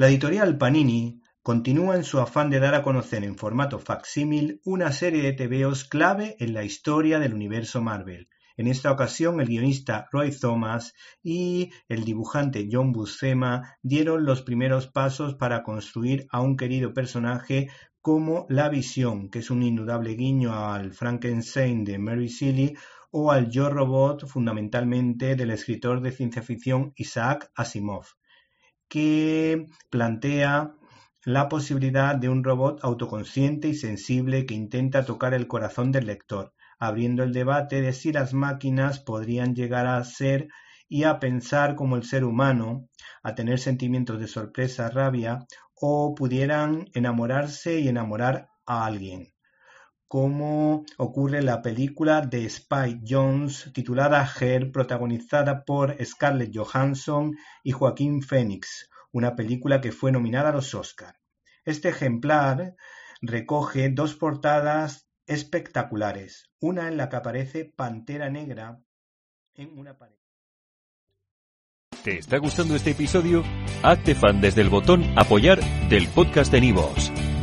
La editorial Panini continúa en su afán de dar a conocer en formato facsímil una serie de tebeos clave en la historia del universo Marvel. En esta ocasión, el guionista Roy Thomas y el dibujante John Buscema dieron los primeros pasos para construir a un querido personaje como La Visión, que es un indudable guiño al Frankenstein de Mary Shelley o al Yo Robot, fundamentalmente del escritor de ciencia ficción Isaac Asimov, que plantea la posibilidad de un robot autoconsciente y sensible que intenta tocar el corazón del lector, abriendo el debate de si las máquinas podrían llegar a ser y a pensar como el ser humano, a tener sentimientos de sorpresa, rabia, o pudieran enamorarse y enamorar a alguien, como ocurre en la película de Spike Jones titulada Her, protagonizada por Scarlett Johansson y Joaquín Phoenix, una película que fue nominada a los Oscar. Este ejemplar recoge dos portadas espectaculares, una en la que aparece Pantera Negra en una pared. ¿Te está gustando este episodio? Hazte fan desde el botón Apoyar del podcast de Nivos.